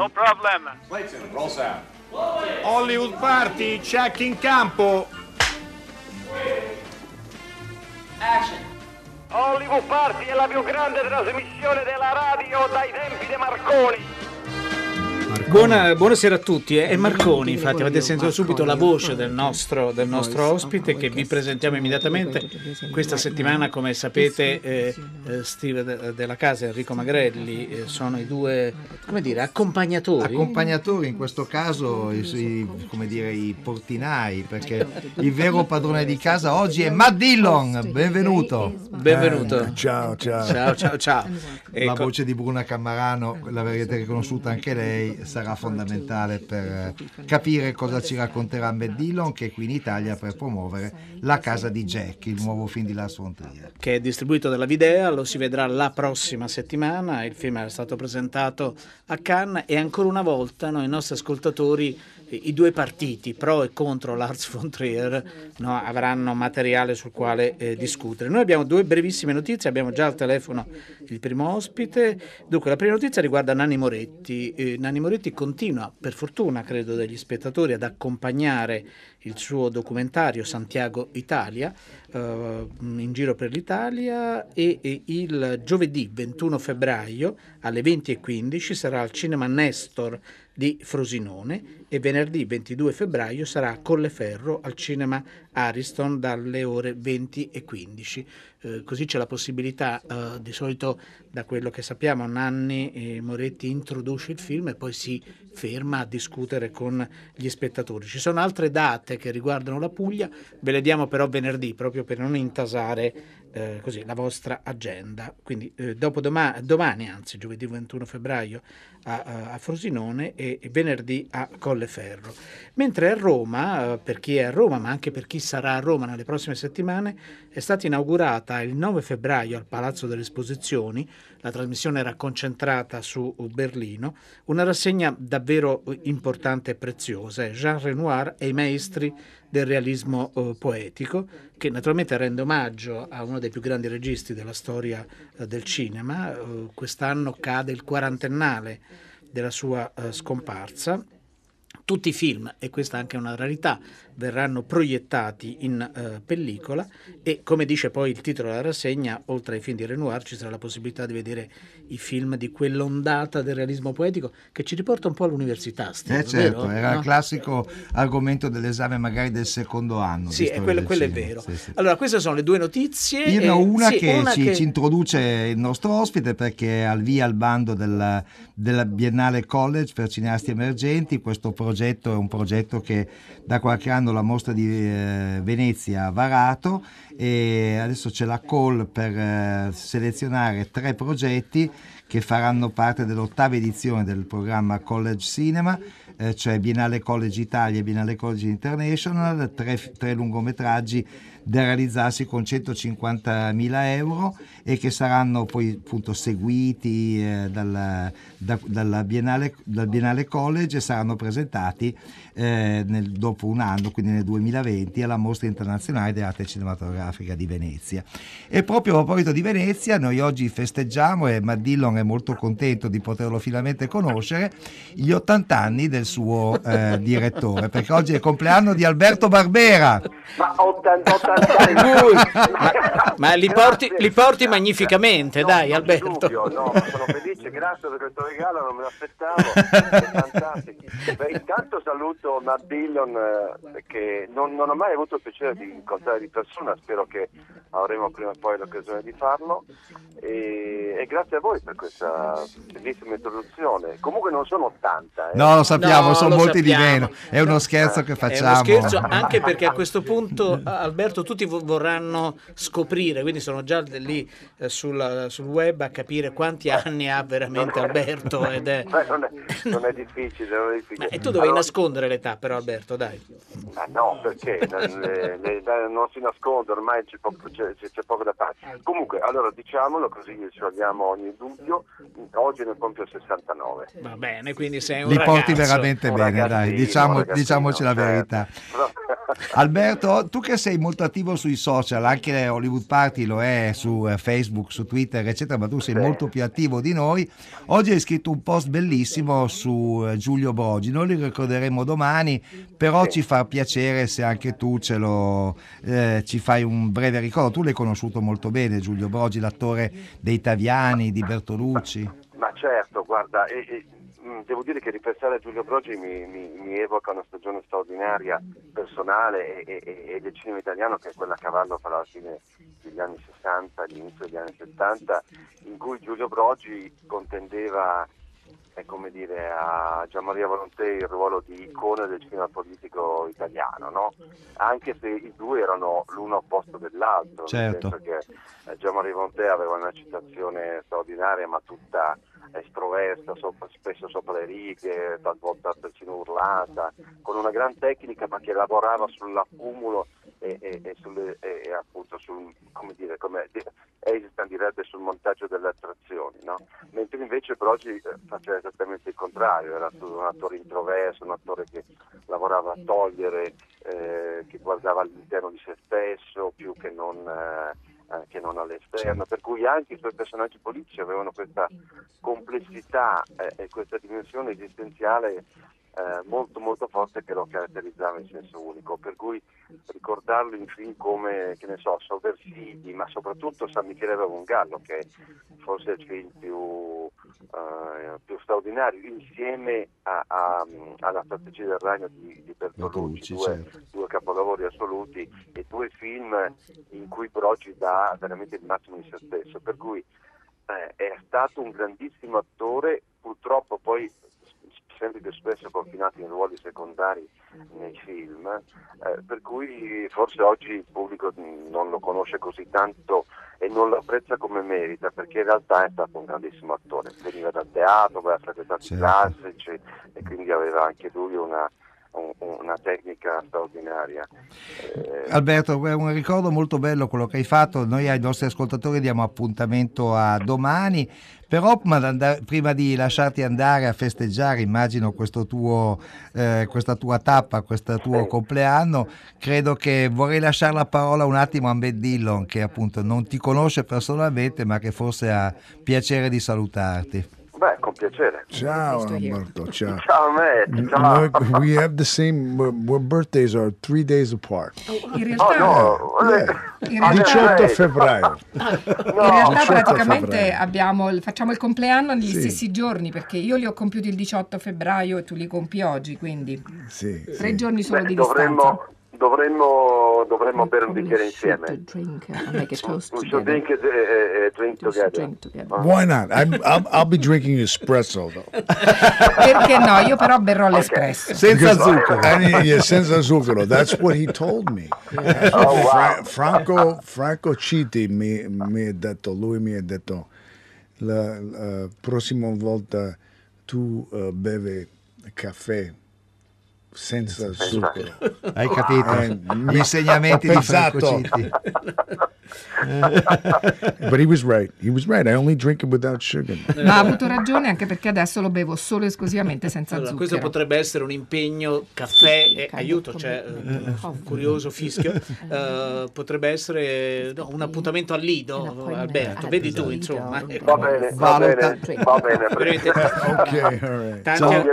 No problem. Clayton, roll sound. Hollywood Party, check in campo. Hollywood Party è la più grande trasmissione della radio dai tempi di Marconi. Buona- buonasera a tutti, eh. è Marconi, infatti avete sentito subito la voce del nostro, del nostro ospite che vi presentiamo immediatamente. Questa settimana, come sapete, eh, eh, Steve de- della casa e Enrico Magrelli eh, sono i due, come dire, accompagnatori. accompagnatori in questo caso i, i- come dire i portinai perché il vero padrone di casa oggi è Matt Dillon benvenuto Benvenuto. Eh, ciao, ciao. Ciao, ciao, ciao. la Ecco, voce di Bruna Cammarano l'avrete riconosciuta anche lei sarà fondamentale per capire cosa ci racconterà Matt Dillon che è qui in Italia per promuovere La casa di Jack il nuovo film di Lars von Trier. Che è distribuito dalla Videa, lo si vedrà la prossima settimana, il film è stato presentato a Cannes e ancora una volta noi, i nostri ascoltatori, i due partiti, pro e contro Lars von Trier, no, avranno materiale sul quale eh, discutere. Noi abbiamo due brevissime notizie, abbiamo già al telefono il primo ospite, dunque la prima notizia riguarda Nanni Moretti, Eh, Nanni Moretti continua, per fortuna credo degli spettatori, ad accompagnare il suo documentario Santiago Italia eh, in giro per l'Italia e, e il giovedì 21 febbraio alle 20.15 sarà al Cinema Nestor di Frosinone e venerdì 22 febbraio sarà Colleferro al Cinema Ariston dalle ore 20.15. Eh, così c'è la possibilità, eh, di solito da quello che sappiamo, Nanni eh, Moretti introduce il film e poi si ferma a discutere con gli spettatori. Ci sono altre date che riguardano la Puglia, ve le diamo però venerdì proprio per non intasare eh, così, la vostra agenda. Quindi eh, dopodomani, domani, anzi giovedì 21 febbraio a, a- Frosinone e, venerdì a Colleferro. Mentre a Roma, eh, per chi è a Roma, ma anche per chi sarà a Roma nelle prossime settimane, è stata inaugurata il 9 febbraio al Palazzo delle Esposizioni, la trasmissione era concentrata su Berlino, una rassegna davvero importante e preziosa, Jean Renoir e i maestri del realismo eh, poetico, che naturalmente rende omaggio a uno dei più grandi registi della storia eh, del cinema. Eh, quest'anno cade il quarantennale della sua eh, scomparsa. Tutti i film, e questa è anche una rarità, verranno proiettati in eh, pellicola e come dice poi il titolo della rassegna, oltre ai film di Renoir ci sarà la possibilità di vedere i film di quell'ondata del realismo poetico che ci riporta un po' all'università. Steve, eh certo vero? era No? il classico argomento dell'esame magari del secondo anno Sì, è quello, quello è vero. Sì, sì. Allora, queste sono le due notizie. Io ne ho una, sì, che, una ci, che- ci introduce il nostro ospite perché è al via il bando della, della Biennale College per cineasti emergenti. Questo progetto è un progetto che da qualche anno la mostra di eh, Venezia ha varato e adesso c'è la call per eh, selezionare tre progetti che faranno parte dell'ottava edizione del programma College Cinema, eh, cioè Biennale College Italia e Biennale College International, tre, tre lungometraggi da realizzarsi con 150.000 euro e che saranno poi appunto seguiti eh, dalla, da- dalla Biennale, dal Biennale College e saranno presentati eh, nel- dopo un anno, quindi nel 2020, alla Mostra Internazionale dell'Arte Cinematografica di Venezia. E proprio a proposito di Venezia, noi oggi festeggiamo e Matt Dillon è molto contento di poterlo finalmente conoscere, gli 80 anni del suo eh, direttore, perché oggi è il compleanno di Alberto Barbera. Ma 80, 80 anni. Ma, ma li, porti, li porti magnificamente, No, dai Alberto. dubbio, no, sono felice, grazie per questo regalo, non me l'aspettavo. Beh, intanto saluto Matt Dillon eh, che non, non ho mai avuto il piacere di incontrare di persona, spero che avremo prima o poi l'occasione di farlo e, e grazie a voi per questa bellissima introduzione. Comunque non sono 80, eh. No, lo sappiamo, No, sono lo molti sappiamo. di meno. È uno scherzo che È facciamo. uno scherzo anche perché a questo punto Alberto tutti vo- vorranno scoprire, quindi sono già lì eh, sul, sul web a capire quanti anni ha veramente Alberto ed è... Non, è, non è difficile, non è difficile. Ma- e tu dovevi Allora- nascondere l'età però Alberto, dai. Ah, no, perché le- le- le- non si nasconde, ormai c'è poco, c'è- c'è- c'è poco da fare. Comunque, allora diciamolo così sciogliamo ogni dubbio, oggi ne compio 69. Va bene, quindi sei un Li porti ragazzo. veramente Un bene, dai, diciamo- diciamoci la certo. verità. Però- Alberto, tu che sei molto attivo sui social, anche Hollywood Party lo è su eh, Facebook, su Twitter, eccetera, ma tu sei Sì. molto più attivo di noi. Oggi hai scritto un post bellissimo su eh, Giulio Brogi, noi li ricorderemo domani, però Sì. ci fa piacere se anche tu ce lo, eh, ci fai un breve ricordo. Tu l'hai conosciuto molto bene, Giulio Brogi, l'attore dei Taviani, di Bertolucci. Ma certo, guarda, e- e, mh, devo dire che ripensare a Giulio Brogi mi, mi- mi evoca una stagione straordinaria, personale e, e- del cinema italiano che è quella a cavallo fra la fine degli anni 60 e l'inizio degli anni 70, in cui Giulio Brogi contendeva eh, come dire, a Gianmaria Volonté il ruolo di icona del cinema politico italiano, no? anche se i due erano l'uno opposto dell'altro, Certo. nel senso che eh, Gianmaria Volonté aveva una citazione straordinaria ma tutta estroversa, sopra- spesso sopra le righe, talvolta persino urlata, con una gran tecnica ma che lavorava sull'accumulo e, e- e sulle- e- appunto sul, come dire, come Eisenstein direbbe sul montaggio delle attrazioni, no? mentre invece Brogi eh, faceva esattamente il contrario, era un attore introverso, un attore che lavorava a togliere, eh, che guardava all'interno di se stesso più che non, eh, eh, che non all'esterno, per cui anche i suoi personaggi politici avevano questa complessità eh, e questa dimensione esistenziale eh, molto molto forte che lo caratterizzava in senso unico, per cui ricordarlo in film come, che ne so, Sovversiti, ma soprattutto San Michele aveva un gallo, che è forse il film più, eh, più straordinario, insieme a- a- alla strategia del ragno di, di Bertolucci, due, certo. due capolavori assoluti e due film in cui Brogi dà veramente il massimo di se stesso, per cui eh, è stato un grandissimo attore, purtroppo poi sempre più spesso confinato in ruoli secondari nei film, eh, per cui forse oggi il pubblico non lo conosce così tanto e non lo apprezza come merita, perché in realtà è stato un grandissimo attore, veniva dal teatro, aveva frequentato i Certo. classici e quindi aveva anche lui una, un- una tecnica straordinaria. Eh, Alberto, è un ricordo molto bello quello che hai fatto. Noi ai nostri ascoltatori diamo appuntamento a domani. Però prima di lasciarti andare a festeggiare, immagino questo tuo, eh, questa tua tappa, questo tuo Sì. compleanno, credo che vorrei lasciare la parola un attimo a Matt Dillon, che appunto non ti conosce personalmente, ma che forse ha piacere di salutarti. Piacere. Ciao Nice ciao. Ciao Matt, ciao. Look, we have the same. Our, birthdays are three days apart. In Oh realtà, no, Yeah. in Ah, realtà- 18 eh, febbraio. in no, realtà 18 praticamente abbiamo il- facciamo il compleanno negli Sì. stessi giorni perché io li ho compiuti il 18 febbraio e tu li compi oggi, quindi Sì, tre sì. giorni solo Beh, di dovremmo, distanza. Dovremmo, dovremmo bere un bicchiere should insieme. drink uh, and make a toast We should drink, eh, eh, drink together. drink together. Why not? I'm, I'll, I'll be drinking espresso though. Perché no? Io però berrò l'espresso. Senza zucchero. I yeah, senza zucchero. That's what he told me. Oh, wow. Fra- Franco, Franco Citti mi, mi ha detto, lui mi ha detto, la, la prossima volta tu uh, bevi caffè senza zucchero. Hai capito? Eh, Gli insegnamenti di. Franco Citti. But he was right. He was right. I only drink it without sugar. Ma ha avuto ragione anche perché adesso lo bevo solo e esclusivamente senza Allora, zucchero. questo potrebbe essere un impegno caffè e aiuto, cioè eh, un curioso fischio, eh, potrebbe essere no, un appuntamento al Lido, Alberto, vedi tu insomma. Va bene, va bene, va bene. Veramente Okay, all right. tanti,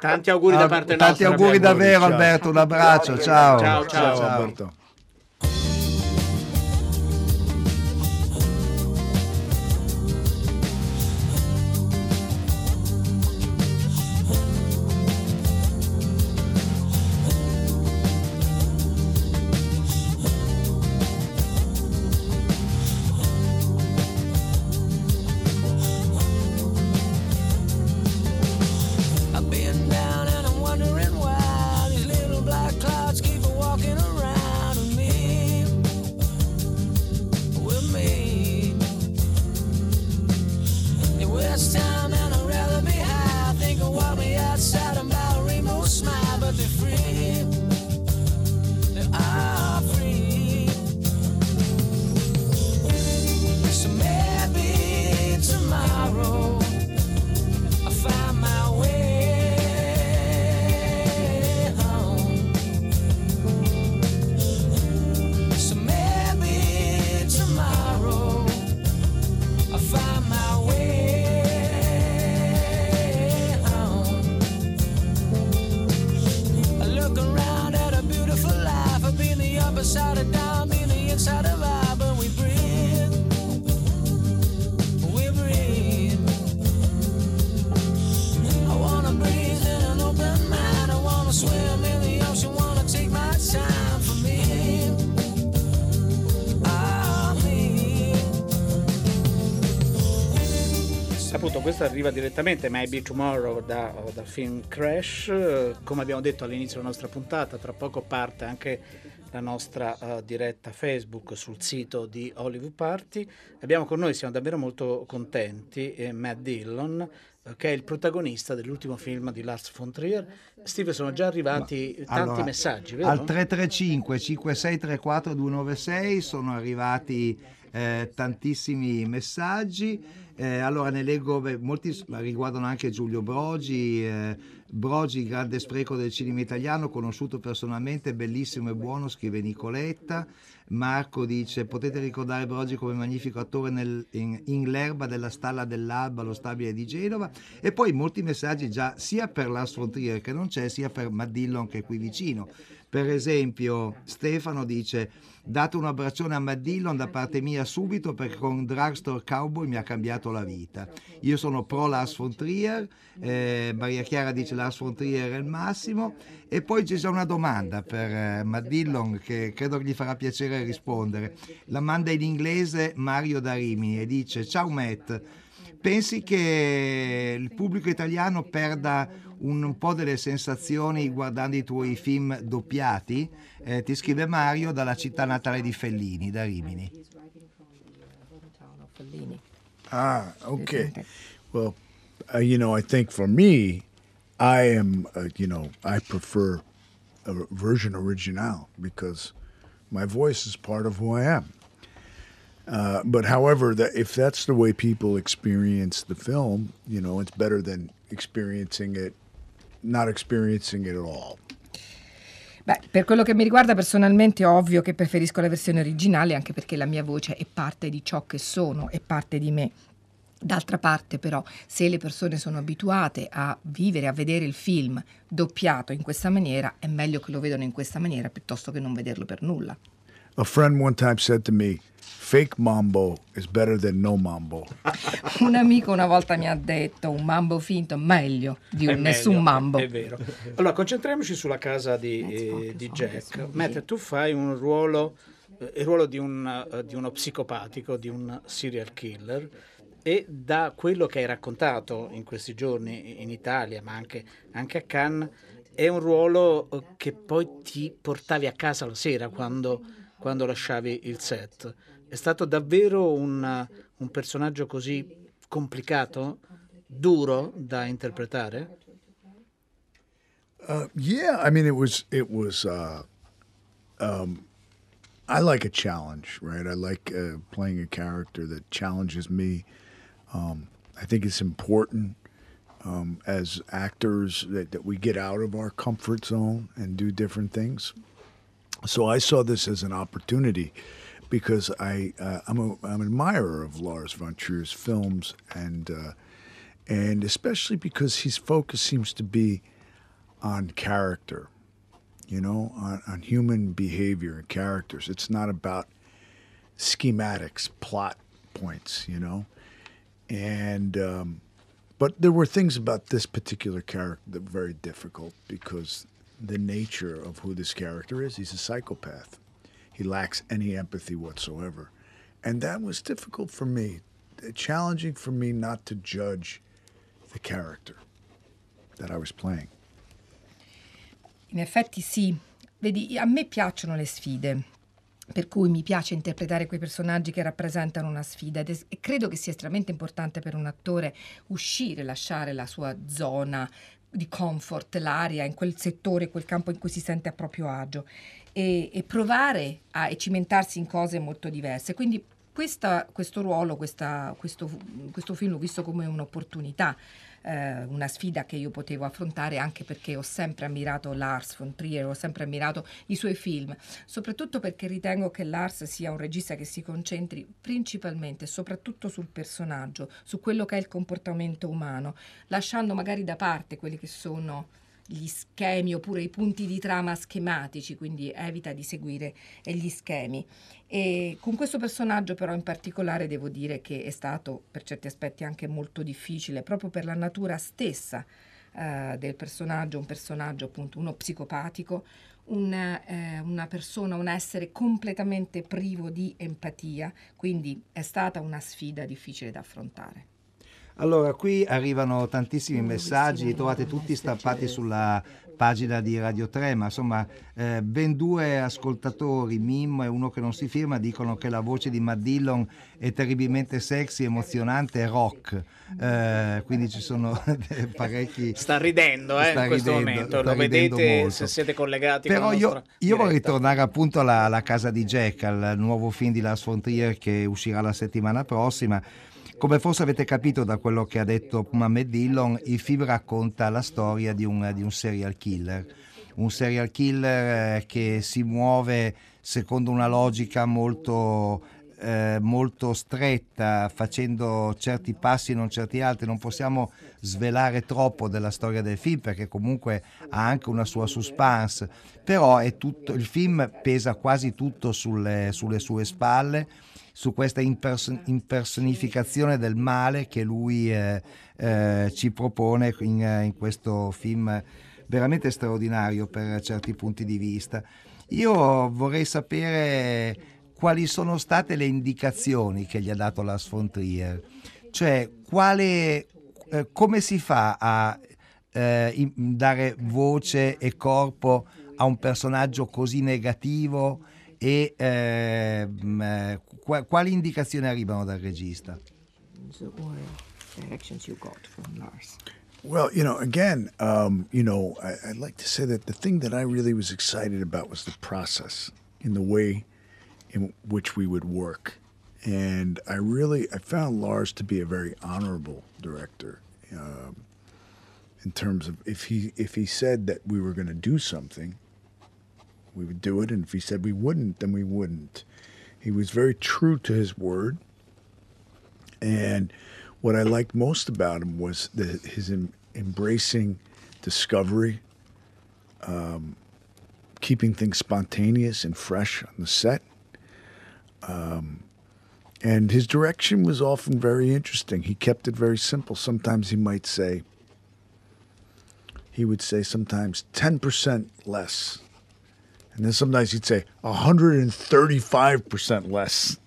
tanti auguri da Ah, parte Tanti nostra. auguri Davvero Alberto, un abbraccio, ciao. Ciao, ciao. Ciao, Alberto. Arriva direttamente Maybe Tomorrow da- dal film Crash. Come abbiamo detto all'inizio della nostra puntata, tra poco parte anche la nostra eh, diretta Facebook sul sito di Hollywood Party. Abbiamo con noi, siamo davvero molto contenti, eh, Matt Dillon, eh, che è il protagonista dell'ultimo film di Lars von Trier. Steve, sono già arrivati tanti Allora, messaggi, vero? Al 335 5634 296 sono arrivati eh, tantissimi messaggi. Eh, allora ne leggo, beh, molti riguardano anche Giulio Brogi. eh, Brogi, grande spreco del cinema italiano, conosciuto personalmente, bellissimo e buono, scrive Nicoletta. Marco dice: Potete ricordare Brogi come magnifico attore nel- in, in L'erba della stalla dell'Alba, lo stabile di Genova. E poi molti messaggi già sia per Lars von Trier che non c'è, sia per Matt Dillon che è qui vicino. Per esempio, Stefano dice: Date un abbraccione a Matt Dillon da parte mia subito perché con Drugstore Cowboy mi ha cambiato la vita. Io sono pro Lars von Trier, eh, Maria Chiara dice Lars von Trier è il massimo. E poi c'è già una domanda per eh, Matt Dillon che credo gli farà piacere rispondere. La manda in inglese Mario da Rimini e dice: Ciao Matt. Pensi che il pubblico italiano perda un po' delle sensazioni guardando i tuoi film doppiati? Eh, ti scrive Mario dalla città natale di Fellini, da Rimini. Fellini. Ah, okay. Well, uh, you know, I think for me, I am, uh, you know, I prefer a version original because my voice is part of who I am. Uh, but however, that if that's the way people experience the film, you know, it's better than experiencing it, not experiencing it at all. Beh, per quello che mi riguarda personalmente è ovvio che preferisco la versione originale anche perché la mia voce è parte di ciò che sono, è parte di me. D'altra parte però, se le persone sono abituate a vivere, a vedere il film doppiato in questa maniera, è meglio che lo vedano in questa maniera piuttosto che non vederlo per nulla. A friend one time said to me, fake mambo is better than no mambo. Un amico una volta mi ha detto un mambo finto è meglio di È un nessun meglio, mambo. È vero. Allora, concentriamoci sulla casa di, eh, di Jack. Matt, tu fai un ruolo, eh, il ruolo di, un, eh, di uno psicopatico, di un serial killer. E da quello che hai raccontato in questi giorni in Italia, ma anche, anche a Cannes, è un ruolo eh, che poi ti portavi a casa la sera quando, quando lasciavi il set. È stato davvero un, un personaggio così complicato, duro da interpretare? Uh, yeah, I mean, it was it was. Uh, um, I like a challenge, right? I like uh, playing a character that challenges me. Um, I think it's important um, as actors that, that we get out of our comfort zone and do different things. So I saw this as an opportunity because I uh, I'm, a, I'm an admirer of Lars von Trier's films and uh, and especially because his focus seems to be on character, you know, on, on human behavior and characters. It's not about schematics, plot points, you know. And um, but there were things about this particular character that were very difficult because the nature of who this character is. He's a psychopath. He lacks any empathy whatsoever, and that was difficult for me, challenging for me not to judge the character that I was playing. In effetti sì, vedi, a me piacciono le sfide, per cui mi piace interpretare quei personaggi che rappresentano una sfida ed es- e credo che sia estremamente importante per un attore uscire, lasciare la sua zona di comfort, l'area in quel settore, quel campo in cui si sente a proprio agio e, e provare a e cimentarsi in cose molto diverse. Quindi questa- questo ruolo, questa- questo, questo film l'ho visto come un'opportunità, eh, una sfida che io potevo affrontare anche perché ho sempre ammirato Lars von Trier, ho sempre ammirato i suoi film, soprattutto perché ritengo che Lars sia un regista che si concentri principalmente e soprattutto sul personaggio, su quello che è il comportamento umano, lasciando magari da parte quelli che sono gli schemi oppure i punti di trama schematici, quindi evita di seguire gli schemi. E con questo personaggio però in particolare devo dire che è stato per certi aspetti anche molto difficile, proprio per la natura stessa eh, del personaggio, un personaggio appunto uno psicopatico, un, eh, una persona, un essere completamente privo di empatia, quindi è stata una sfida difficile da affrontare. Allora, qui arrivano tantissimi messaggi, li trovate tutti stampati sulla pagina di Radio 3, ma insomma eh, ben due ascoltatori, Mim e uno che non si firma, dicono che la voce di Matt Dillon è terribilmente sexy, emozionante e rock. Eh, quindi ci sono parecchi... Sta ridendo eh, Sta in questo ridendo, momento, lo vedete molto. se siete collegati Però con la io, io vorrei tornare appunto alla, alla casa di Jack, al nuovo film di Lars von Trier che uscirà la settimana prossima. Come forse avete capito da quello che ha detto Matt Dillon, il film racconta la storia di un, di un serial killer. Un serial killer eh, che si muove secondo una logica molto, eh, molto stretta, facendo certi passi e non certi altri. Non possiamo svelare troppo della storia del film perché comunque ha anche una sua suspense, però tutto, il film pesa quasi tutto sulle, sulle sue spalle su questa imperson- impersonificazione del male che lui eh, eh, ci propone in, in questo film veramente straordinario per certi punti di vista. Io vorrei sapere quali sono state le indicazioni che gli ha dato Lars von cioè quale, eh, come si fa a eh, dare voce e corpo a un personaggio così negativo e ehm, eh, qua- quali indicazioni arrivano dal regista? directions you got from Lars? Well, you know, again, um, you know, I, I'd like to say that the thing that I really was excited about was the process in the way in which we would work. And I really, I found Lars to be a very honorable director um, in terms of if he if he said that we were going to do something, we would do it, and if he said we wouldn't, then we wouldn't. He was very true to his word. And what I liked most about him was the, his em- embracing discovery, um, keeping things spontaneous and fresh on the set. Um, and his direction was often very interesting. He kept it very simple. Sometimes he might say, he would say sometimes 10% less. And then sometimes he'd say 135% less.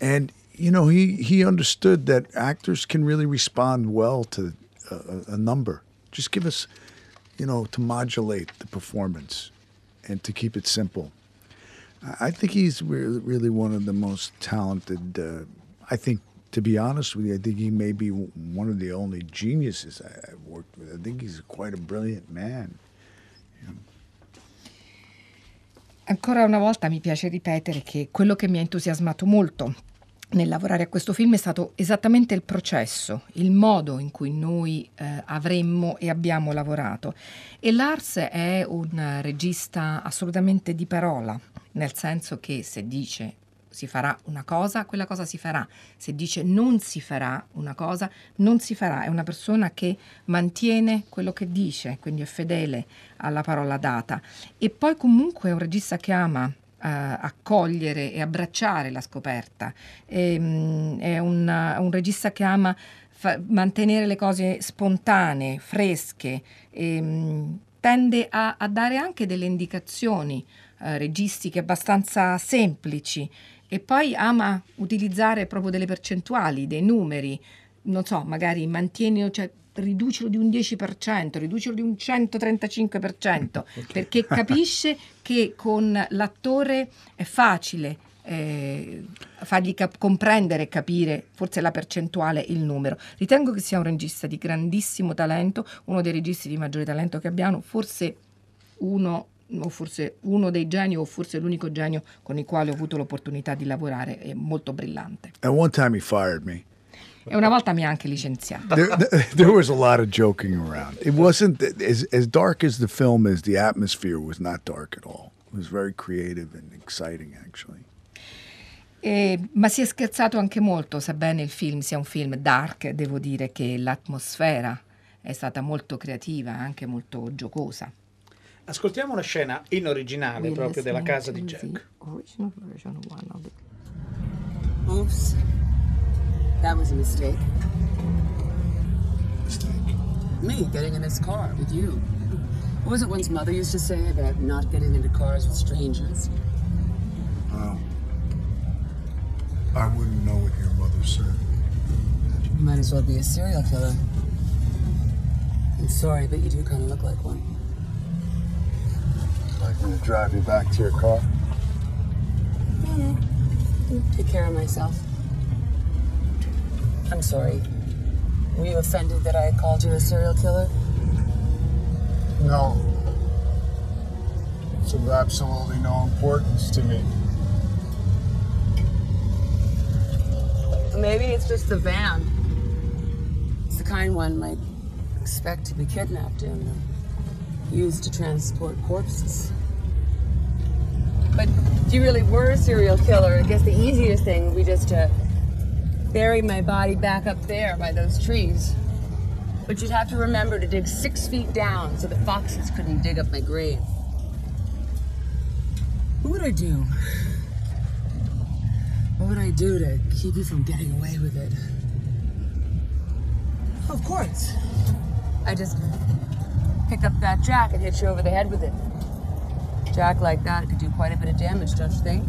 And you know, he he understood that actors can really respond well to a, a number. Just give us, you know, to modulate the performance and to keep it simple. I I think he's re- really one of the most talented. Uh, I think, to be honest with you, I think he may be one of the only geniuses I've worked with. I think he's quite a brilliant man. Ancora una volta mi piace ripetere che quello che mi ha entusiasmato molto nel lavorare a questo film è stato esattamente il processo, il modo in cui noi eh, avremmo e abbiamo lavorato. E Lars è un regista assolutamente di parola, nel senso che se dice si farà una cosa, quella cosa si farà. Se dice non si farà una cosa, non si farà. È una persona che mantiene quello che dice, quindi è fedele alla parola data. E poi comunque è un regista che ama eh, accogliere e abbracciare la scoperta. Ehm, è un, un regista che ama fa- mantenere le cose spontanee, fresche, ehm, tende a, a dare anche delle indicazioni eh, registiche abbastanza semplici e poi ama utilizzare proprio delle percentuali, dei numeri, non so, magari mantieni, cioè riducilo di un 10%, riducilo di un 135%, perché capisce che con l'attore è facile eh, fargli cap- comprendere e capire forse la percentuale, il numero. Ritengo che sia un regista di grandissimo talento, uno dei registi di maggiore talento che abbiamo, forse uno o forse uno dei geni o forse l'unico genio con il quale ho avuto l'opportunità di lavorare, è molto brillante. At one time, he fired me. E una volta mi ha anche licenziato. there, there- was a lot of joking around. It wasn't as as dark as the film is. The atmosphere was not dark at all. It was very creative and exciting, actually. E- ma si è scherzato anche molto, sebbene il film sia un film dark, devo dire che l'atmosfera è stata molto creativa, anche molto giocosa. Ascoltiamo una scena in originale proprio della casa di Jack. Oops. That was a mistake. Mistake. Me getting in this car with you. What was it one's mother used to say about not getting into cars with strangers? Oh. I wouldn't know what your mother said. You might as well be a serial killer. I'm sorry, but you do kind of look like one. Like me to drive you back to your car? Mm-hmm. No, no. Take care of myself. I'm sorry. Were you offended that I called you a serial killer? No. It's of absolutely no importance to me. Maybe it's just the van. It's the kind one might expect to be kidnapped in and used to transport corpses. But if you really were a serial killer, I guess the easiest thing would be just to bury my body back up there by those trees. But you'd have to remember to dig six feet down so the foxes couldn't dig up my grave. What would I do? What would I do to keep you from getting away with it? Of course. I just pick up that jack and hit you over the head with it. Jack like that could do quite a bit of damage, don't you think?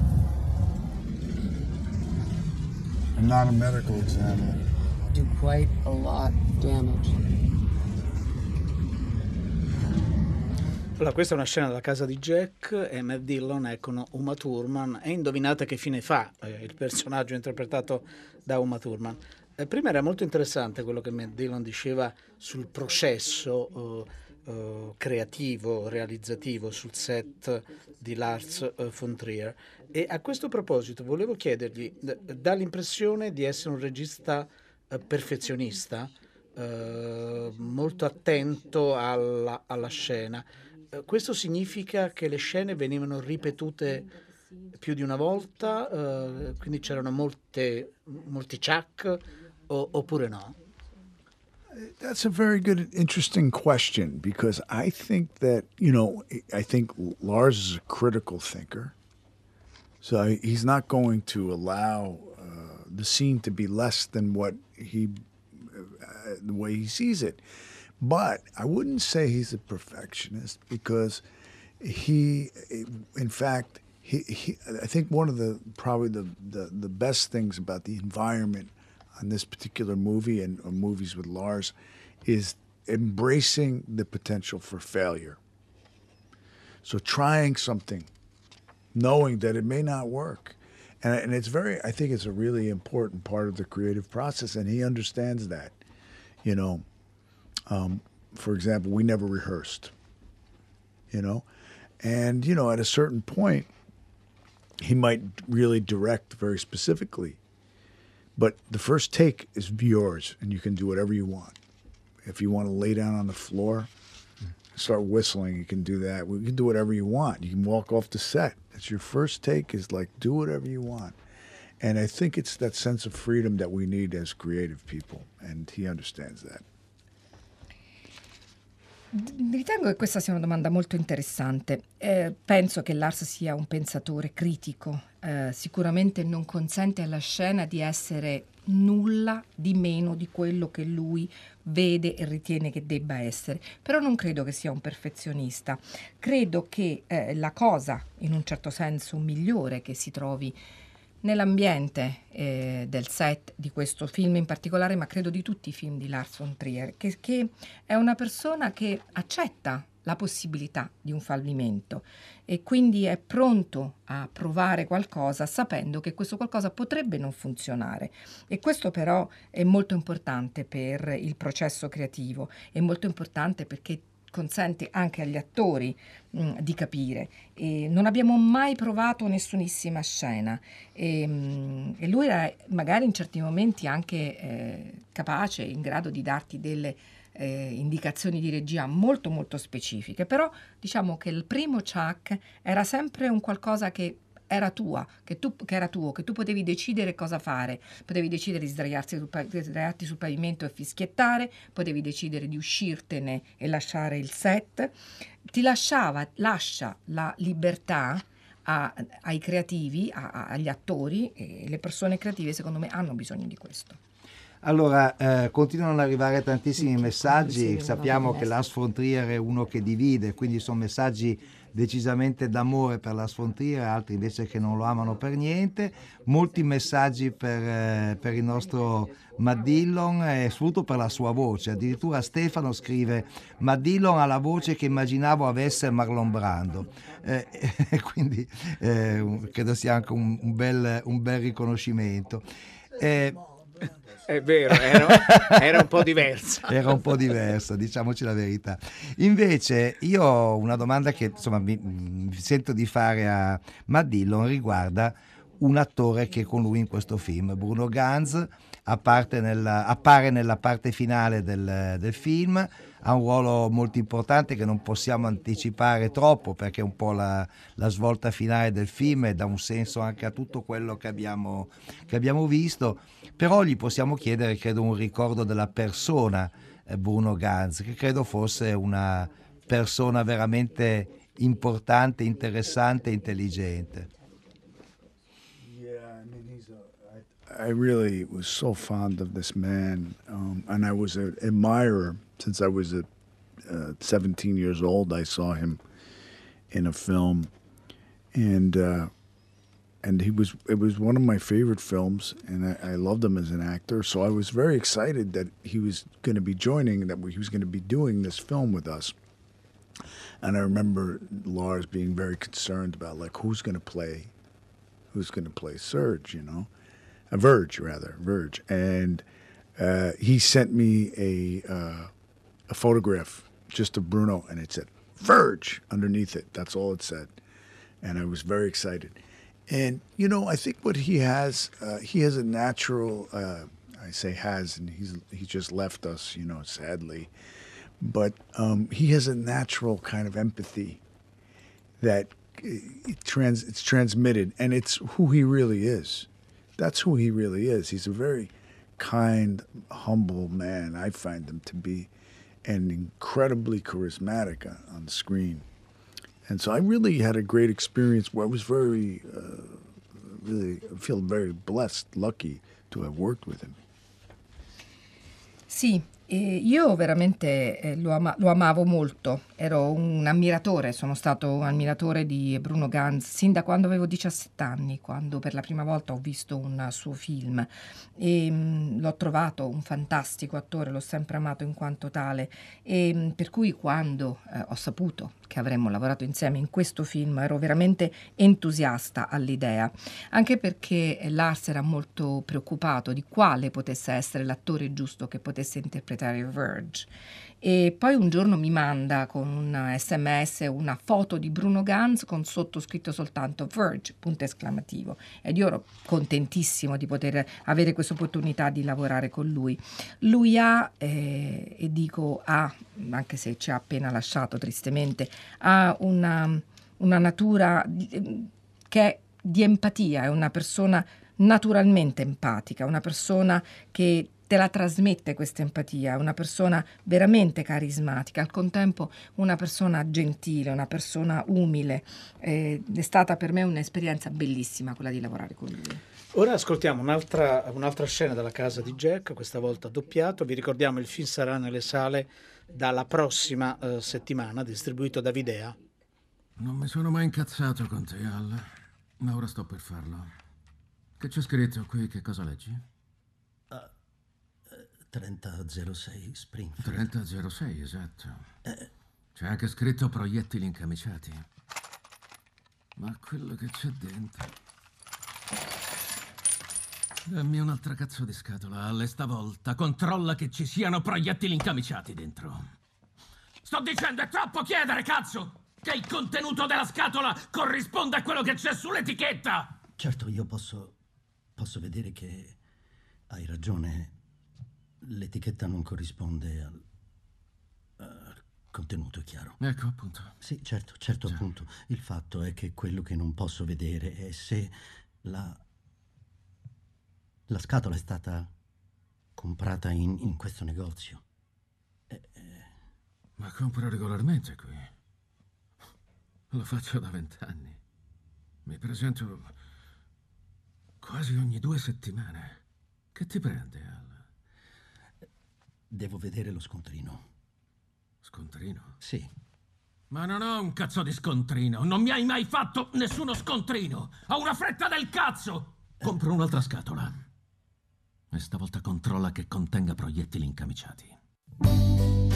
I'm not a medical examiner. Do quite a lot of damage. Allora, questa è una scena della casa di Jack e Matt Dillon è con Uma Thurman e indovinate che fine fa eh, il personaggio interpretato da Uma Thurman. Eh, prima era molto interessante quello che Matt Dillon diceva sul processo eh, eh, creativo, realizzativo sul set di Lars eh, von Trier e a questo proposito volevo chiedergli, dà l'impressione di essere un regista eh, perfezionista, molto attento alla, alla scena. Questo significa che le scene venivano ripetute più di una volta, quindi c'erano molte, molti o- oppure no? That's a very good, interesting question because I think that, you know, I think Lars is a critical thinker. So he's not going to allow uh, the scene to be less than what he, uh, the way he sees it. But I wouldn't say he's a perfectionist because he, in fact, he, he I think one of the probably the, the, the best things about the environment on this particular movie and movies with Lars is embracing the potential for failure. So trying something, knowing that it may not work. And, and it's very, I think it's a really important part of the creative process, and he understands that. You know, um, for example, we never rehearsed, you know, and, you know, at a certain point, he might really direct very specifically. But the first take is yours, and you can do whatever you want. If you want to lay down on the floor, start whistling, you can do that. You can do whatever you want. You can walk off the set. It's your first take is like do whatever you want. And I think it's that sense of freedom that we need as creative people, and he understands that. Ritengo che questa sia una domanda molto interessante. Eh, penso che Lars sia un pensatore critico, eh, sicuramente non consente alla scena di essere nulla di meno di quello che lui vede e ritiene che debba essere, però non credo che sia un perfezionista. Credo che eh, la cosa, in un certo senso, migliore che si trovi nell'ambiente eh, del set di questo film in particolare, ma credo di tutti i film di Lars von Trier, che, che è una persona che accetta la possibilità di un fallimento e quindi è pronto a provare qualcosa sapendo che questo qualcosa potrebbe non funzionare. E questo però è molto importante per il processo creativo, è molto importante perché consente anche agli attori mh, di capire. E non abbiamo mai provato nessunissima scena e, mh, e lui era magari in certi momenti anche eh, capace, in grado di darti delle eh, indicazioni di regia molto molto specifiche, però diciamo che il primo Chuck era sempre un qualcosa che era tua, che, tu, che era tuo, che tu potevi decidere cosa fare, potevi decidere di sdraiarsi sul, sdraiarti sul pavimento e fischiettare, potevi decidere di uscirtene e lasciare il set, ti lasciava, lascia la libertà a- ai creativi, a- a- agli attori e le persone creative secondo me hanno bisogno di questo. Allora, eh, continuano ad arrivare tantissimi messaggi, sappiamo che Lars von Trier è uno che divide, quindi sono messaggi decisamente d'amore per Lars von Trier, altri invece che non lo amano per niente, molti messaggi per, eh, per il nostro Matt e soprattutto per la sua voce, addirittura Stefano scrive Matt ha la voce che immaginavo avesse Marlon Brando, Eh, quindi eh, credo sia anche un, un bel, un bel riconoscimento. È vero, era, era un po' diversa. era un po' diversa, diciamoci la verità. Invece, io ho una domanda che insomma mi, mi sento di fare a Matt Dillon riguarda un attore che è con lui in questo film, Bruno Ganz, nella- appare nella parte finale del, del film, ha un ruolo molto importante che non possiamo anticipare troppo perché è un po' la, la svolta finale del film e dà un senso anche a tutto quello che abbiamo, che abbiamo visto, però gli possiamo chiedere, credo, un ricordo della persona eh, Bruno Ganz, che credo fosse una persona veramente importante, interessante e intelligente. I, really was so fond of this man, um, and I was an admirer since I was a, uh, 17 years old. I saw him in a film, and uh, and he was it was one of my favorite films, and I, I loved him as an actor. So I was very excited that he was going to be joining, that he was going to be doing this film with us. And I remember Lars being very concerned about like who's going to play who's going to play Serge, you know, a Verge rather, Verge, and uh, he sent me a uh, a photograph just of Bruno, and it said Verge underneath it. That's all it said, and I was very excited. And you know, I think what he has, uh, he has a natural. Uh, I say has, and he's he just left us, you know, sadly. But um, he has a natural kind of empathy that it trans it's transmitted and it's who he really is that's who he really is. He's a very kind humble man. I find him to be and incredibly charismatic on, on screen. And so i really had a great experience where i was very uh, really I feel very blessed lucky to have worked with him. Sì, e io veramente eh, lo, ama- lo amavo molto, ero un ammiratore, sono stato un ammiratore di Bruno Ganz sin da quando avevo 17 anni, quando per la prima volta ho visto un suo film. E mh, l'ho trovato un fantastico attore, l'ho sempre amato in quanto tale. E mh, per cui quando eh, ho saputo che avremmo lavorato insieme in questo film ero veramente entusiasta all'idea, anche perché Lars era molto preoccupato di quale potesse essere l'attore giusto che potesse interpretare Verge. E poi un giorno mi manda con un sms una foto di Bruno Ganz con sottoscritto soltanto Verge, punto esclamativo. Ed io ero contentissimo di poter avere questa opportunità di lavorare con lui. Lui ha, eh, e dico ha, anche se ci ha appena lasciato tristemente, ha una, una natura di- che è di empatia, è una persona naturalmente empatica, una persona che te la trasmette questa empatia, una persona veramente carismatica, al contempo una persona gentile, una persona umile. Eh, è stata per me un'esperienza bellissima quella di lavorare con lui. Ora ascoltiamo un'altra, un'altra scena dalla casa di Jack, questa volta doppiato. Vi ricordiamo il film sarà nelle sale dalla prossima eh, settimana, distribuito da Videa. Non mi sono mai incazzato con te, Al, ma ora sto per farlo. Che c'è scritto qui? Che cosa leggi? 3006 Springfield. 3006, esatto. C'è anche scritto proiettili incamiciati. Ma quello che c'è dentro. Dammi un'altra cazzo di scatola, Alle, stavolta. Controlla che ci siano proiettili incamiciati dentro. Sto dicendo, è troppo chiedere, cazzo! Che il contenuto della scatola corrisponda a quello che c'è sull'etichetta! Certo, io posso. posso vedere che hai ragione. L'etichetta non corrisponde al. al contenuto, è chiaro. Ecco, appunto. Sì, certo, certo, appunto. Il fatto è che quello che non posso vedere è se la. la scatola è stata comprata in, in questo negozio. Ma compro regolarmente qui. Lo faccio da vent'anni. Mi presento quasi ogni due settimane. Che ti prende? Devo vedere lo scontrino. Scontrino? Sì. Ma non ho un cazzo di scontrino. Non mi hai mai fatto nessuno scontrino. Ho una fretta del cazzo. Compro un'altra scatola. E stavolta controlla che contenga proiettili incamiciati.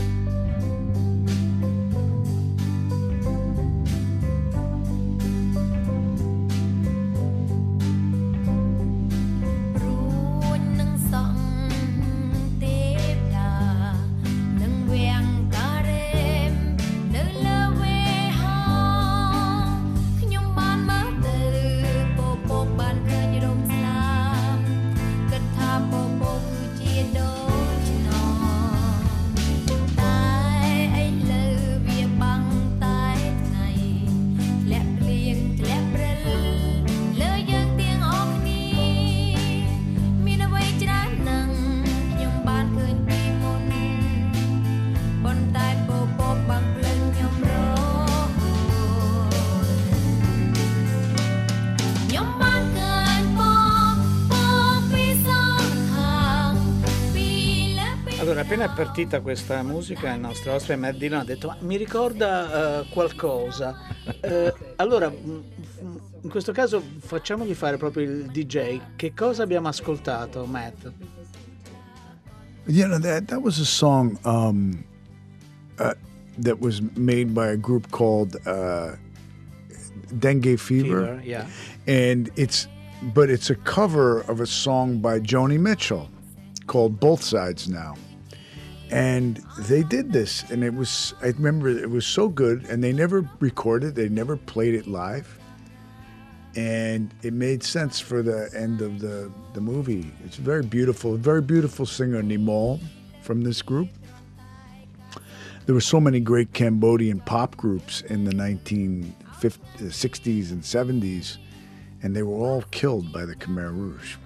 Appena è partita questa musica, il nostro ospite Matt Dillon ha detto: Ma mi ricorda eh, qualcosa. Eh, allora, mm, mm, in questo caso facciamogli fare proprio il DJ. Che cosa abbiamo ascoltato, Matt? You know that that was a song um, uh, that was made by a group called uh, Dengue Fever, Fever, yeah. and it's but it's a cover of a song by Joni Mitchell called Both Sides Now. And they did this, and it was, I remember it was so good, and they never recorded, they never played it live. And it made sense for the end of the, the movie. It's very beautiful, very beautiful singer, Nimol, from this group. There were so many great Cambodian pop groups in the 1960s and 70s, and they were all killed by the Khmer Rouge.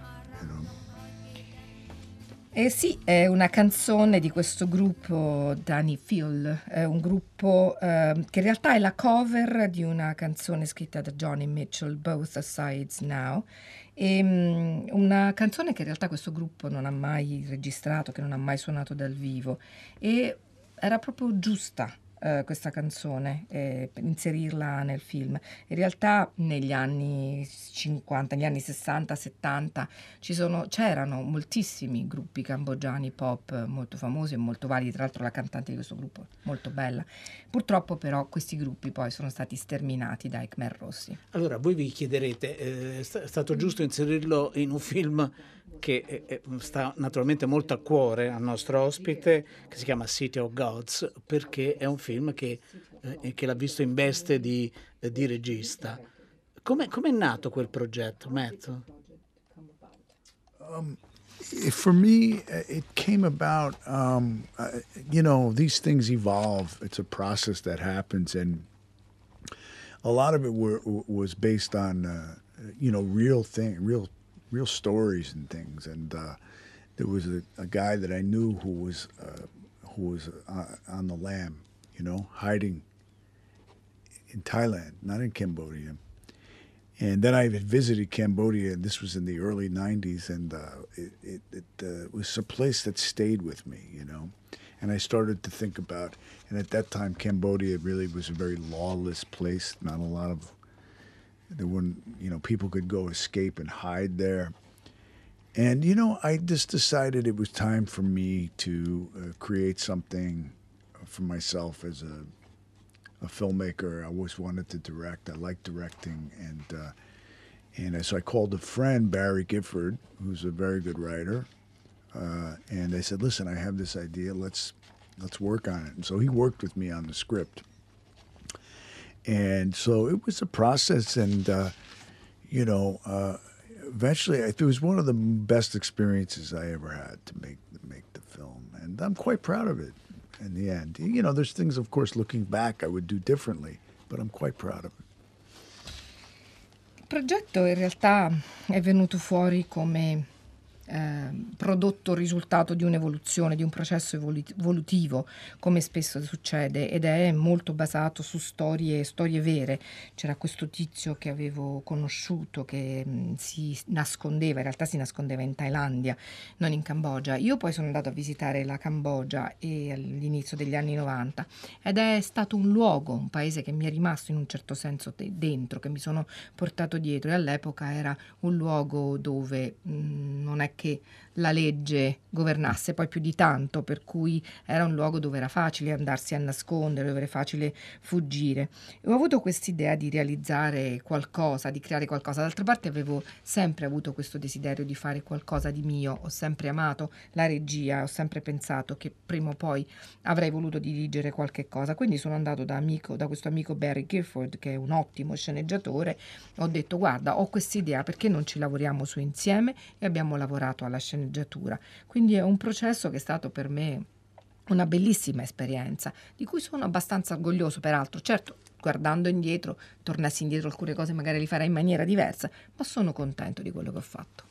Eh sì, è una canzone di questo gruppo Danny Phil, è un gruppo eh, che in realtà è la cover di una canzone scritta da Johnny Mitchell, Both Sides Now, e, mm, una canzone che in realtà questo gruppo non ha mai registrato, che non ha mai suonato dal vivo. E era proprio giusta eh, questa canzone, per inserirla nel film. In realtà negli anni 50, negli anni 60, 70 ci sono, c'erano moltissimi gruppi cambogiani pop molto famosi e molto validi, tra l'altro la cantante di questo gruppo molto bella. Purtroppo però questi gruppi poi sono stati sterminati dai Khmer Rossi. Allora, voi vi chiederete, eh, è stato giusto inserirlo in un film che eh, eh, sta naturalmente molto a cuore al nostro ospite, che si chiama City of Gods, perché è un film che, eh, che l'ha visto in veste di, eh, di regista. Come è nato quel progetto, Matt? Um, for me, uh, it came about. Um, uh, you know, these things evolve. It's a process that happens, and a lot of it were, was based on, uh, you know, real thing, real, real stories and things. And uh, there was a, a, guy that I knew who was uh, who was uh, on the lam, you know, hiding in Thailand, not in Cambodia. And then I visited Cambodia, and this was in the early 90s, and uh, it, it, it uh, was a place that stayed with me, you know. And I started to think about, and at that time, Cambodia really was a very lawless place. Not a lot of, there weren't, you know, people could go escape and hide there. And, you know, I just decided it was time for me to uh, create something for myself as a a filmmaker. I always wanted to direct. I like directing, and uh, and so I called a friend, Barry Gifford, who's a very good writer, uh, and I said, "Listen, I have this idea. Let's let's work on it." And so he worked with me on the script, and so it was a process, and uh, you know. Uh, eventually, it was one of the best experiences I ever had to make make the film, and I'm quite proud of it in the end. You know, there's things, of course, looking back I would do differently, but I'm quite proud of it. Progetto in realtà è venuto fuori come eh, prodotto risultato di un'evoluzione, di un processo evolutivo, come spesso succede, ed è molto basato su storie, storie vere. C'era questo tizio che avevo conosciuto che mh, si nascondeva, in realtà si nascondeva in Thailandia, non in Cambogia. Io poi sono andato a visitare la Cambogia e all'inizio degli anni 90 ed è stato un luogo, un paese che mi è rimasto in un certo senso dentro, che mi sono portato dietro e all'epoca era un luogo dove mh, non è che la legge governasse poi più di tanto, per cui era un luogo dove era facile andarsi a nascondere, dove era facile fuggire. E ho avuto quest'idea di realizzare qualcosa, di creare qualcosa. D'altra parte avevo sempre avuto questo desiderio di fare qualcosa di mio, ho sempre amato la regia, ho sempre pensato che prima o poi avrei voluto dirigere qualche cosa. Quindi sono andato da, amico, da questo amico Barry Gifford, che è un ottimo sceneggiatore, ho detto guarda, ho quest'idea, perché non ci lavoriamo su insieme? E abbiamo lavorato alla sceneggiatura. Quindi è un processo che è stato per me una bellissima esperienza, di cui sono abbastanza orgoglioso, peraltro. Certo, guardando indietro, tornassi indietro alcune cose magari li farei in maniera diversa, ma sono contento di quello che ho fatto.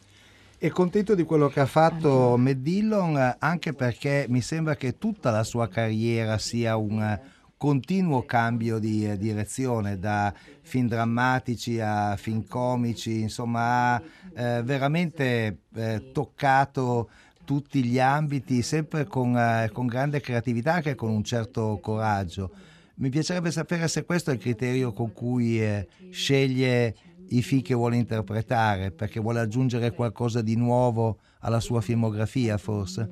E contento di quello che ha fatto Matt Dillon, anche perché mi sembra che tutta la sua carriera sia un continuo cambio di direzione, da film drammatici a film comici, insomma ha eh, veramente eh, toccato tutti gli ambiti, sempre con, eh, con grande creatività, anche con un certo coraggio. Mi piacerebbe sapere se questo è il criterio con cui eh, sceglie i film che vuole interpretare, perché vuole aggiungere qualcosa di nuovo alla sua filmografia, forse.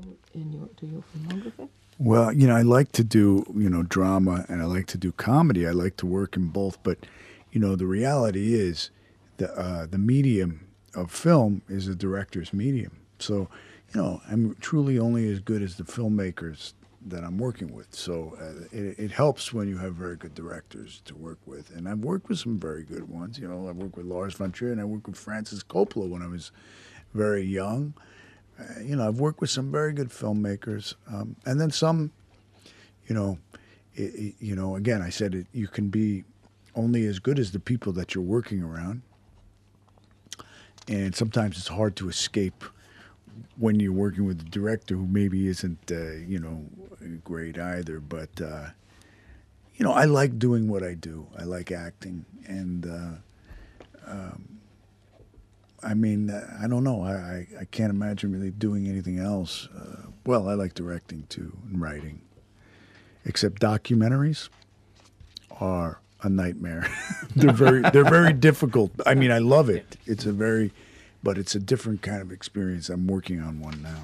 Well, you know, I like to do, you know, drama and I like to do comedy. I like to work in both, but you know, the reality is the uh, the medium of film is a director's medium. So, you know, I'm truly only as good as the filmmakers that I'm working with. So uh, it, it, helps when you have very good directors to work with. And I've worked with some very good ones. You know, I worked with Lars von Trier and I worked with Francis Coppola when I was very young. You know, I've worked with some very good filmmakers, um, and then some. You know, it, it, you know. Again, I said it, you can be only as good as the people that you're working around, and sometimes it's hard to escape when you're working with a director who maybe isn't, uh, you know, great either. But uh, you know, I like doing what I do. I like acting, and uh, um, I mean, I don't know. I, I, I, can't imagine really doing anything else. Uh, well, I like directing too and writing, except documentaries are a nightmare. they're very they're very difficult. I mean, I love it. It's a very but it's a different kind of experience. I'm working on one now.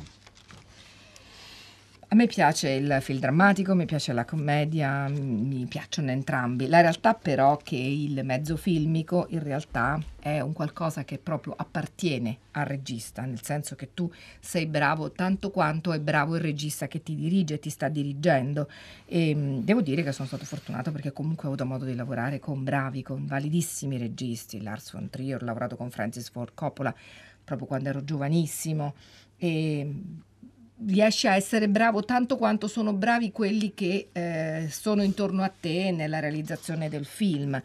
A me piace il film drammatico, mi piace la commedia, mi piacciono entrambi. La realtà però è che il mezzo filmico in realtà è un qualcosa che proprio appartiene al regista, nel senso che tu sei bravo tanto quanto è bravo il regista che ti dirige, ti sta dirigendo. E devo dire che sono stato fortunato perché comunque ho avuto modo di lavorare con bravi, con validissimi registi. Lars von Trier, ho lavorato con Francis Ford Coppola proprio quando ero giovanissimo. E riesci a essere bravo tanto quanto sono bravi quelli che eh, sono intorno a te nella realizzazione del film.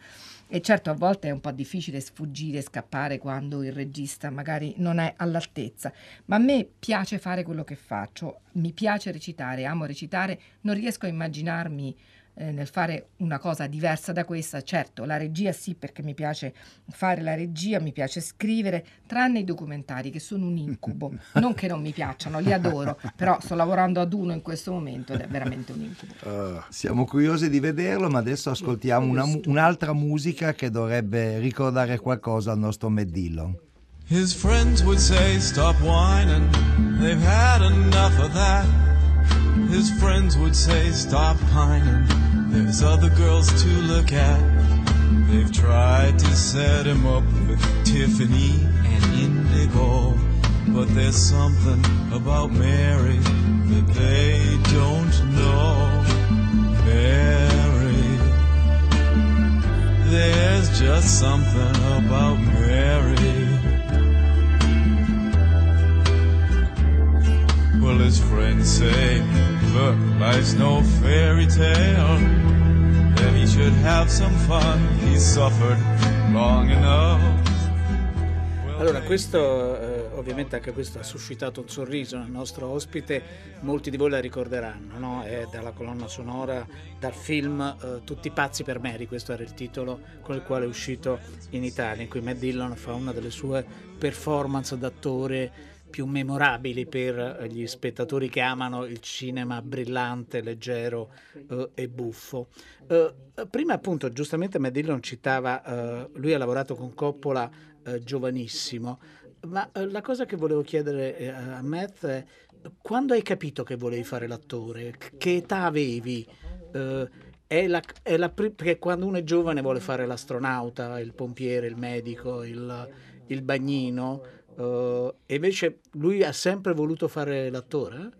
E certo a volte è un po' difficile sfuggire, scappare quando il regista magari non è all'altezza, ma a me piace fare quello che faccio, mi piace recitare, amo recitare, non riesco a immaginarmi eh, nel fare una cosa diversa da questa. Certo, la regia sì, perché mi piace fare la regia, mi piace scrivere, tranne i documentari che sono un incubo. non che non mi piacciono, li adoro, però sto lavorando ad uno in questo momento ed è veramente un incubo. Uh, siamo curiosi di vederlo, ma adesso ascoltiamo una, un'altra musica che dovrebbe ricordare qualcosa al nostro Matt Dillon. His friends would say, stop whining, they've had enough of that. His friends would say, stop pining. There's other girls to look at. They've tried to set him up with Tiffany and Indigo. But there's something about Mary that they don't know. Mary. There's just something about Mary. Well, his friends say, look, life's no fairy tale. Then he should have some fun. He's suffered long enough. Allora, questo eh, ovviamente anche questo ha suscitato un sorriso nel nostro ospite, molti di voi la ricorderanno, no? è dalla colonna sonora, dal film eh, Tutti pazzi per Mary, questo era il titolo con il quale è uscito in Italia, in cui Matt Dillon fa una delle sue performance d'attore più memorabili per gli spettatori che amano il cinema brillante, leggero eh, e buffo. Eh, prima appunto giustamente Matt Dillon citava, eh, lui ha lavorato con Coppola eh, giovanissimo, ma eh, la cosa che volevo chiedere eh, a Matt è quando hai capito che volevi fare l'attore? Che età avevi? È la, è la, perché quando uno è giovane vuole fare l'astronauta, il pompiere, il medico, il, il bagnino, uh, invece lui ha sempre voluto fare l'attore?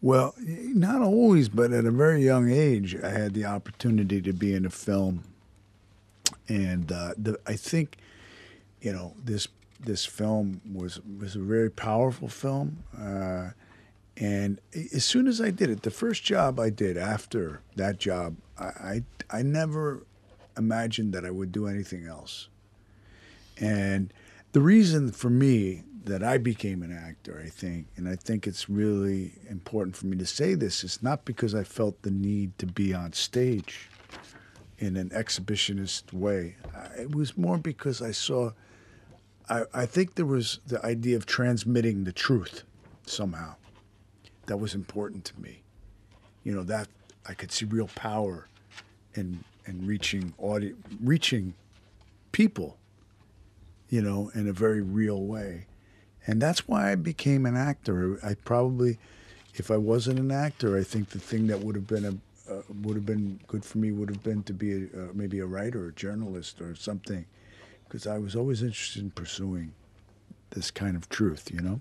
Well, not always, but at a very young age, I had the opportunity to be in a film, and uh, the, I think, you know, this this film was was a very powerful film. Uh, and as soon as I did it, the first job I did after that job, I, I, I never imagined that I would do anything else. And the reason for me that I became an actor, I think, and I think it's really important for me to say this, is not because I felt the need to be on stage in an exhibitionist way. It was more because I saw, I, I think there was the idea of transmitting the truth somehow. That was important to me. You know, that I could see real power in in reaching audi- reaching people, you know, in a very real way. And that's why I became an actor. I probably, if I wasn't an actor, I think the thing that would have been a uh, would have been good for me would have been to be a, uh, maybe a writer, a journalist, or something, because I was always interested in pursuing this kind of truth, you know.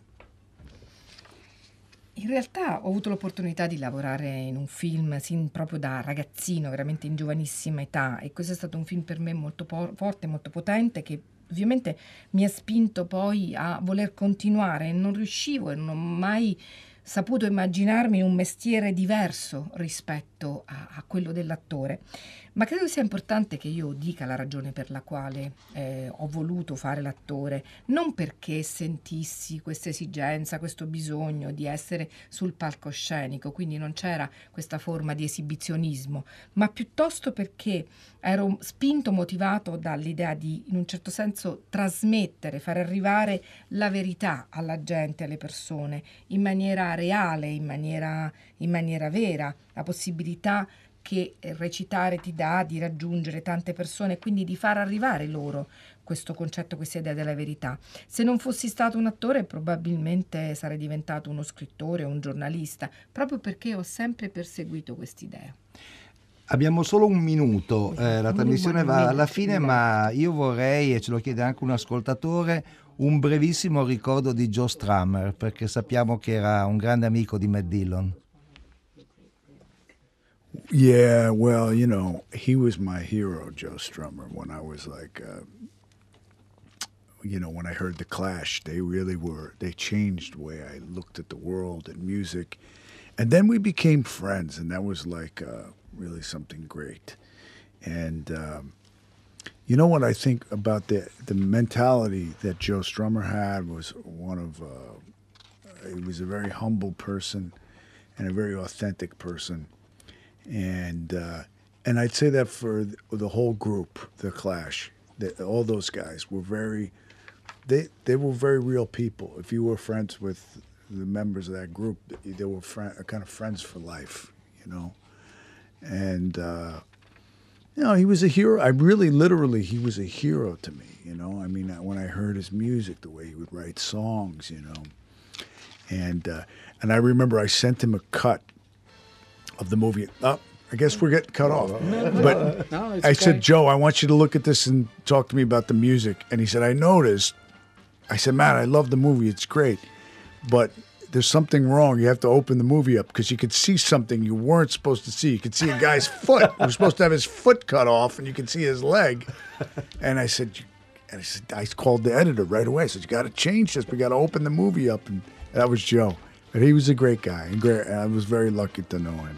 In realtà ho avuto l'opportunità di lavorare in un film sin proprio da ragazzino, veramente in giovanissima età e questo è stato un film per me molto po- forte, molto potente che ovviamente mi ha spinto poi a voler continuare e non riuscivo e non ho mai saputo immaginarmi un mestiere diverso rispetto a, a quello dell'attore. Ma credo sia importante che io dica la ragione per la quale eh, ho voluto fare l'attore, non perché sentissi questa esigenza, questo bisogno di essere sul palcoscenico, quindi non c'era questa forma di esibizionismo, ma piuttosto perché ero spinto, motivato dall'idea di, in un certo senso, trasmettere, far arrivare la verità alla gente, alle persone, in maniera reale, in maniera, in maniera vera, la possibilità che recitare ti dà di raggiungere tante persone e quindi di far arrivare loro questo concetto, questa idea della verità. Se non fossi stato un attore probabilmente sarei diventato uno scrittore o un giornalista, proprio perché ho sempre perseguito quest'idea. Abbiamo solo un minuto, eh, la trasmissione va alla fine, ma io vorrei, e ce lo chiede anche un ascoltatore, un brevissimo ricordo di Joe Strummer, perché sappiamo che era un grande amico di Matt Dillon. Yeah, well, you know, he was my hero, Joe Strummer, when I was like, uh, you know, when I heard The Clash, they really were, they changed the way I looked at the world and music. And then we became friends, and that was like uh, really something great. And, um, you know what I think about the, the mentality that Joe Strummer had was one of, uh, he was a very humble person and a very authentic person and uh, and I'd say that for the whole group, the Clash, all those guys were very, they they were very real people. If you were friends with the members of that group, they were friend, kind of friends for life, you know, and. Uh, you know, he was a hero. I really, literally, he was a hero to me. You know, I mean, when I heard his music, the way he would write songs, you know, and uh, and I remember I sent him a cut of the movie. Oh, I guess we're getting cut off. But No, I okay. said, Joe, I want you to look at this and talk to me about the music. And he said, I noticed. I said, Matt, I love the movie. It's great. But there's something wrong. You have to open the movie up because you could see something you weren't supposed to see. You could see a guy's foot. You were supposed to have his foot cut off, and you could see his leg. And I said, and I said, I called the editor right away. I said, you got to change this. We got to open the movie up. And that was Joe. But he was a great guy. And great, I was very lucky to know him.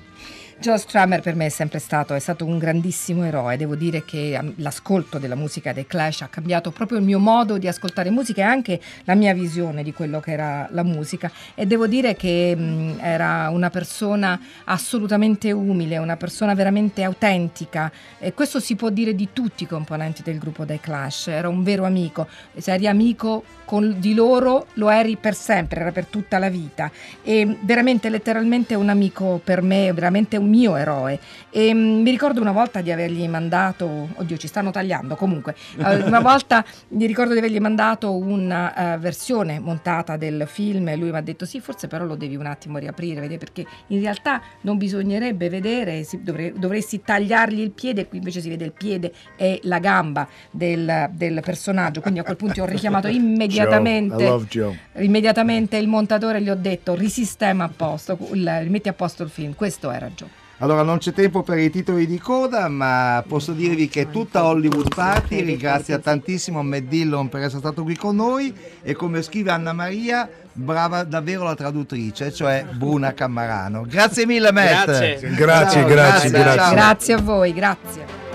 Joe Strummer per me è sempre stato, è stato un grandissimo eroe. Devo dire che um, l'ascolto della musica dei Clash ha cambiato proprio il mio modo di ascoltare musica e anche la mia visione di quello che era la musica. E devo dire che mh, era una persona assolutamente umile, una persona veramente autentica. E questo si può dire di tutti i componenti del gruppo dei Clash. Era un vero amico. Se eri amico con, di loro, lo eri per sempre, era per tutta la vita. E veramente, letteralmente, un amico per me, veramente un mio eroe. E mh, mi ricordo una volta di avergli mandato, oddio, ci stanno tagliando comunque. Eh, una volta mi ricordo di avergli mandato una eh, versione montata del film e lui mi ha detto: Sì, forse però lo devi un attimo riaprire, vedi, perché in realtà non bisognerebbe vedere, si- dovre- dovresti tagliargli il piede, qui invece si vede il piede e la gamba del, del personaggio. Quindi a quel punto ho richiamato immediatamente Joe, immediatamente il montatore gli ho detto risistema a posto, il- rimetti a posto il film. Questo era Joe. Allora non c'è tempo per i titoli di coda, ma posso dirvi che tutta Hollywood Party ringrazia tantissimo Matt Dillon per essere stato qui con noi e come scrive Anna Maria, brava davvero la traduttrice, cioè Bruna Cammarano. Grazie mille Matt. Grazie, grazie, grazie. Grazie a voi, grazie.